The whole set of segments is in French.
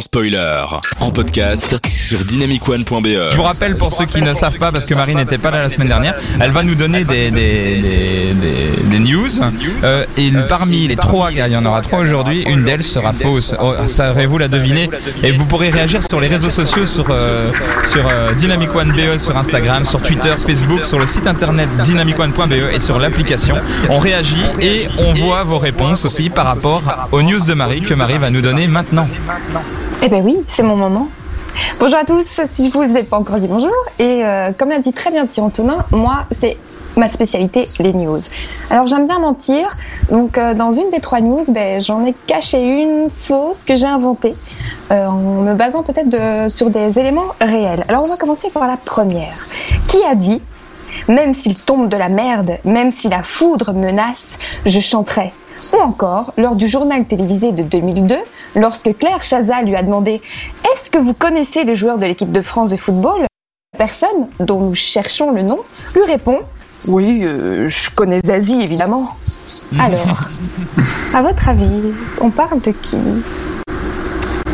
spoiler. En podcast sur dynamicone.be. Je vous rappelle pour ceux qui ne savent pas, parce que Marie n'était pas là la semaine dernière, elle va nous donner des, des, des, news. Euh, et parmi les trois, il y en aura trois aujourd'hui, une d'elles sera fausse. Oh, Saurez-vous la deviner Et vous pourrez réagir sur les réseaux sociaux, sur, euh, sur euh, Dynamic One BE, sur Instagram, sur Twitter, Facebook, sur le site internet dynamicone.be et sur l'application. On réagit et on voit vos réponses aussi par rapport aux news de Marie que Marie va nous donner maintenant. Eh ben oui, c'est mon moment. Bonjour à tous, si vous n'êtes pas encore dit bonjour. Et euh, comme l'a dit très bien Thierry Antonin, moi c'est ma spécialité, les news. Alors j'aime bien mentir, donc euh, dans une des trois news, ben, j'en ai caché une fausse que j'ai inventée euh, en me basant peut-être sur des éléments réels. Alors on va commencer par la première. Qui a dit même s'il tombe de la merde, même si la foudre menace, je chanterai ou encore, lors du journal télévisé de 2002, lorsque Claire Chazal lui a demandé Est-ce que vous connaissez les joueurs de l'équipe de France de football? La personne, dont nous cherchons le nom, lui répond Oui, euh, je connais Zazie évidemment. Alors, à votre avis, on parle de qui?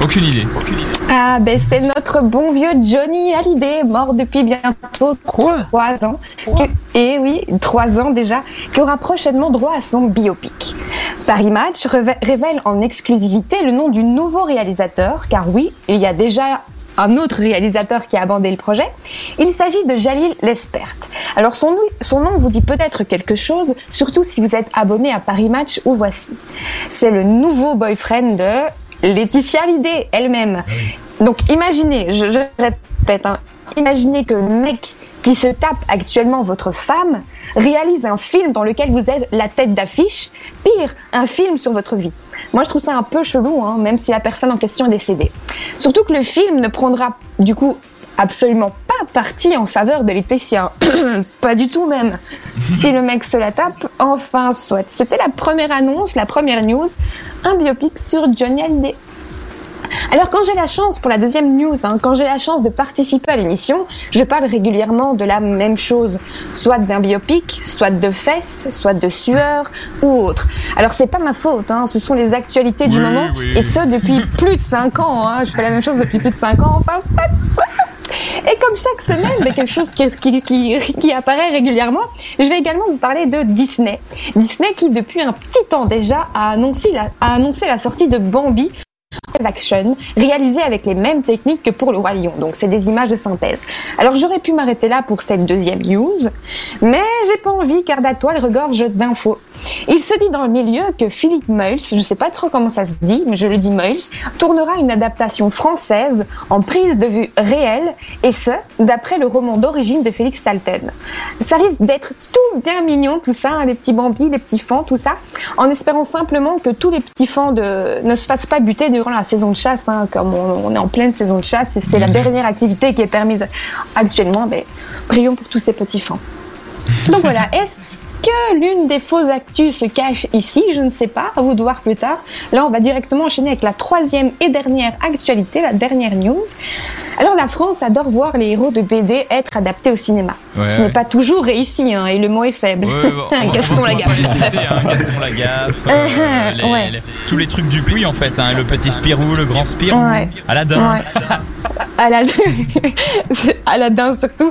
Aucune idée. Ah, ben c'est notre bon vieux Johnny Hallyday, mort depuis bientôt trois ans. et oui, trois ans déjà, qui aura prochainement droit à son biopic. Paris Match révèle en exclusivité le nom du nouveau réalisateur, car oui, il y a déjà un autre réalisateur qui a abandonné le projet. Il s'agit de Jalil Lespert. Alors son, son nom vous dit peut-être quelque chose, surtout si vous êtes abonné à Paris Match ou Voici. C'est le nouveau boyfriend de Laetitia Hallyday elle-même. Ah Donc imaginez, je, répète, hein, imaginez que le mec qui se tape actuellement votre femme réalise un film dans lequel vous êtes la tête d'affiche, pire, un film sur votre vie. Moi, je trouve ça un peu chelou, hein, même si la personne en question est décédée. Surtout que le film ne prendra du coup absolument pas parti en faveur de Laetitia. pas du tout même. si le mec se la tape, enfin soit. C'était la première annonce, la première news, un biopic sur Johnny Hallyday. Alors quand j'ai la chance, pour la deuxième news, hein, quand j'ai la chance de participer à l'émission, je parle régulièrement de la même chose, soit d'un biopic, soit de fesses, soit de sueur ou autre. Alors c'est pas ma faute, hein, ce sont les actualités du moment, et ce depuis plus de 5 ans. Hein, je fais la même chose depuis plus de 5 ans, enfin c'est pas et comme chaque semaine, mais quelque chose qui, qui, qui, qui, apparaît régulièrement, je vais également vous parler de Disney. Disney qui, depuis un petit temps déjà, a annoncé la, a annoncé la sortie de Bambi action réalisé avec les mêmes techniques que pour le roi lion. Donc c'est des images de synthèse. Alors j'aurais pu m'arrêter là pour cette deuxième news, mais j'ai pas envie car la toile regorge d'infos. Il se dit dans le milieu que Philippe Meuls, je sais pas trop comment ça se dit, mais je le dis Meuls, tournera une adaptation française en prise de vue réelle et ce, d'après le roman d'origine de Félix Talton. Ça risque d'être tout bien mignon tout ça, hein, les petits bambis, les petits fans, tout ça, en espérant simplement que tous les petits fans de... ne se fassent pas buter durant la saison de chasse, hein, comme on, est en pleine saison de chasse et c'est la mhm. dernière activité qui est permise actuellement, mais prions pour tous ces petits fans. Donc voilà, est-ce que l'une des fausses actus se cache ici Je ne sais pas, à vous de voir plus tard. Là, on va directement enchaîner avec la troisième et dernière actualité, la dernière news. Alors, la France adore voir les héros de BD être adaptés au cinéma. Ce n'est pas toujours réussi, hein, et le mot est faible. Gaston Lagaffe. Hein, Gaston Lagaffe, euh, tous les trucs du puits en fait, hein, le petit Spirou, le grand Spirou, Aladdin. Aladdin. Aladdin surtout.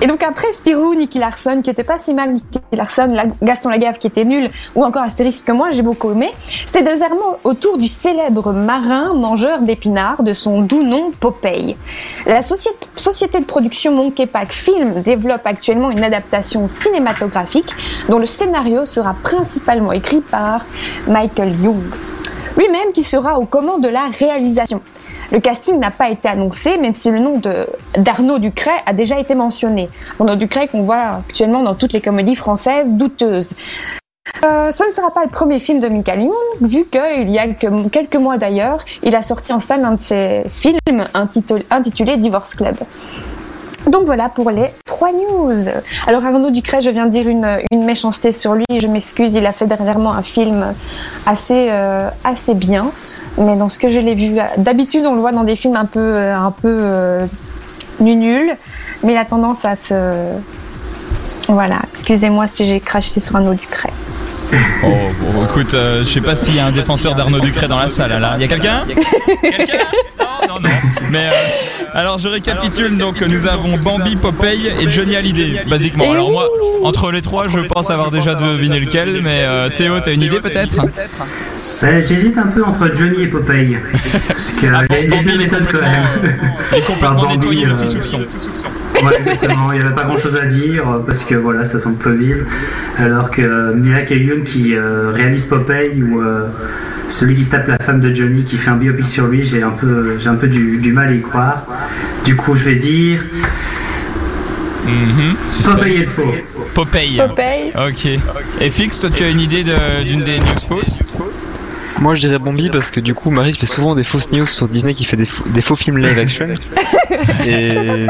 Et donc après Spirou, Nicky Larson, qui était pas si mal, Nicky Larson, Gaston Lagaffe qui était nul, ou encore Astérix que moi j'ai beaucoup aimé, c'est désormais autour du célèbre marin mangeur d'épinards de son doux nom Popeye. La société de production Monkey Pack Film développe actuellement une adaptation cinématographique dont le scénario sera principalement écrit par Michael Young lui-même qui sera aux commandes de la réalisation. Le casting n'a pas été annoncé, même si le nom d'Arnaud Ducret a déjà été mentionné. Arnaud Ducret qu'on voit actuellement dans toutes les comédies françaises douteuses. Euh, ce ne sera pas le premier film de Michael Young, vu qu'il y a quelques mois d'ailleurs, il a sorti en salle un de ses films intitulé Divorce Club. Donc voilà pour les trois news. Alors Arnaud Ducret, je viens de dire une, une méchanceté sur lui, je m'excuse, il a fait dernièrement un film assez euh, assez bien, mais dans ce que je l'ai vu, d'habitude on le voit dans des films un peu euh, un peu euh, nul, mais il a tendance à se voilà, excusez-moi si j'ai craché sur Arnaud Ducret. Oh, bon, écoute, je sais pas s'il y a un défenseur d'Arnaud Ducret dans la salle là. Il y a quelqu'un? Quelqu'un? Mais euh, alors je récapitule donc nous avons Bambi, Popeye et Johnny Hallyday basiquement. Alors moi entre les trois je pense avoir déjà deviné lequel mais euh, Théo t'as une idée peut-être? Ouais, J'hésite un peu entre Johnny et Popeye. Parce que Ah, les, Bambi, deux méthodes quand même. Est complètement nettoyé de euh, tout soupçon. Ouais, exactement. Il n'y avait pas grand chose à dire euh, parce que voilà, ça semble plausible. Alors que euh, Mila Young qui euh, réalise Popeye ou euh, celui qui se tape la femme de Johnny qui fait un biopic sur lui, j'ai un peu, j'ai un peu du, du mal à y croire. Du coup, je vais dire Mhm. Suspense. Popeye est faux. Popeye. Popeye. Ok. Et Fix, toi tu as une idée de- d'une des news fausses? Moi je dirais Bambi parce que du coup Marie fait souvent des fausses news sur Disney qui fait des, faux- des faux films live action. et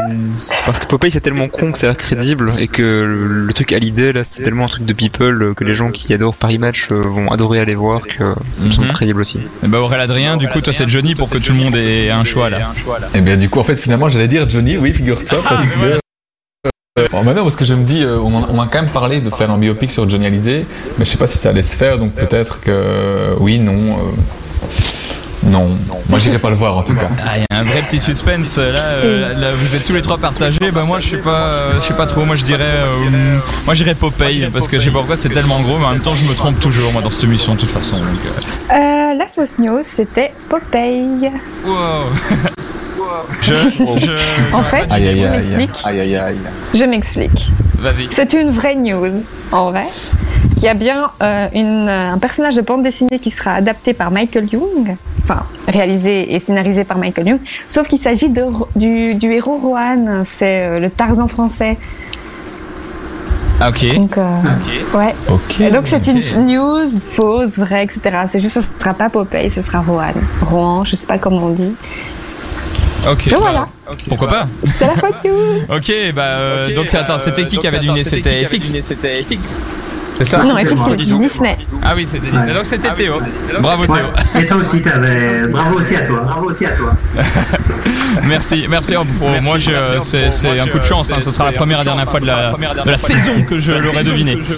parce que Popeye c'est tellement con que ça a l'air crédible et que le, le truc à l'idée là c'est tellement un truc de people que les gens qui adorent Paris Match euh, vont adorer aller voir que euh, sont Mhm. crédibles aussi. Eh Bah Aurélien Adrien, du coup toi c'est Johnny pour que tout le monde ait un choix là. Et bien du coup, en fait, finalement, j'allais dire Johnny, oui, figure-toi, parce que... Euh, bon, bah non, parce que je me dis, euh, on, m'a quand même parlé de faire un biopic sur Johnny Hallyday, mais je sais pas si ça allait se faire, donc peut-être que oui, non... euh, non, moi j'irai pas le voir en tout cas. Ah, il y a un vrai petit suspense là, euh, là, vous êtes tous les trois partagés. Bah moi je sais pas, euh, je sais pas trop. Moi je dirais, euh, moi j'irais Popeye parce que je sais pas pourquoi c'est tellement gros, mais en même temps je me trompe toujours moi dans cette émission de toute façon. Donc, euh, Euh, la fausse news, c'était Popeye. wow. je, je, En fait, Aïe aïe je m'explique. aïe aïe aïe. Je m'explique. vas-y. C'est une vraie news, en vrai. Qu'il y a bien euh, une, un personnage de bande dessinée qui sera adapté par Michael Young, enfin réalisé et scénarisé par Michael Young, sauf qu'il s'agit de, du, du héros Rohan, c'est euh, le Tarzan français. Ah, ok. Donc, euh, ouais. Ok. Et donc c'est une news fausse, vraie, etc. C'est juste, ce sera pas Popeye, ce sera Rohan. Rohan, je sais pas comment on dit. Ok. Et voilà, Pourquoi pas c'était la fausse news. Ok, bah euh, donc attends, c'était qui qui avait deviné C'était FX C'est ça non, c'est moi. effectivement, Disney. Ah oui, c'était Disney. Donc c'était Théo. Bravo Ouais. Théo. Et toi aussi, t'avais. Bravo aussi à toi. Bravo aussi à toi. Merci, merci. Oh, pour moi, je- c'est c'est un coup de chance. hein. Ce sera la première et dernière fois de la, de la saison que je l'aurai deviné.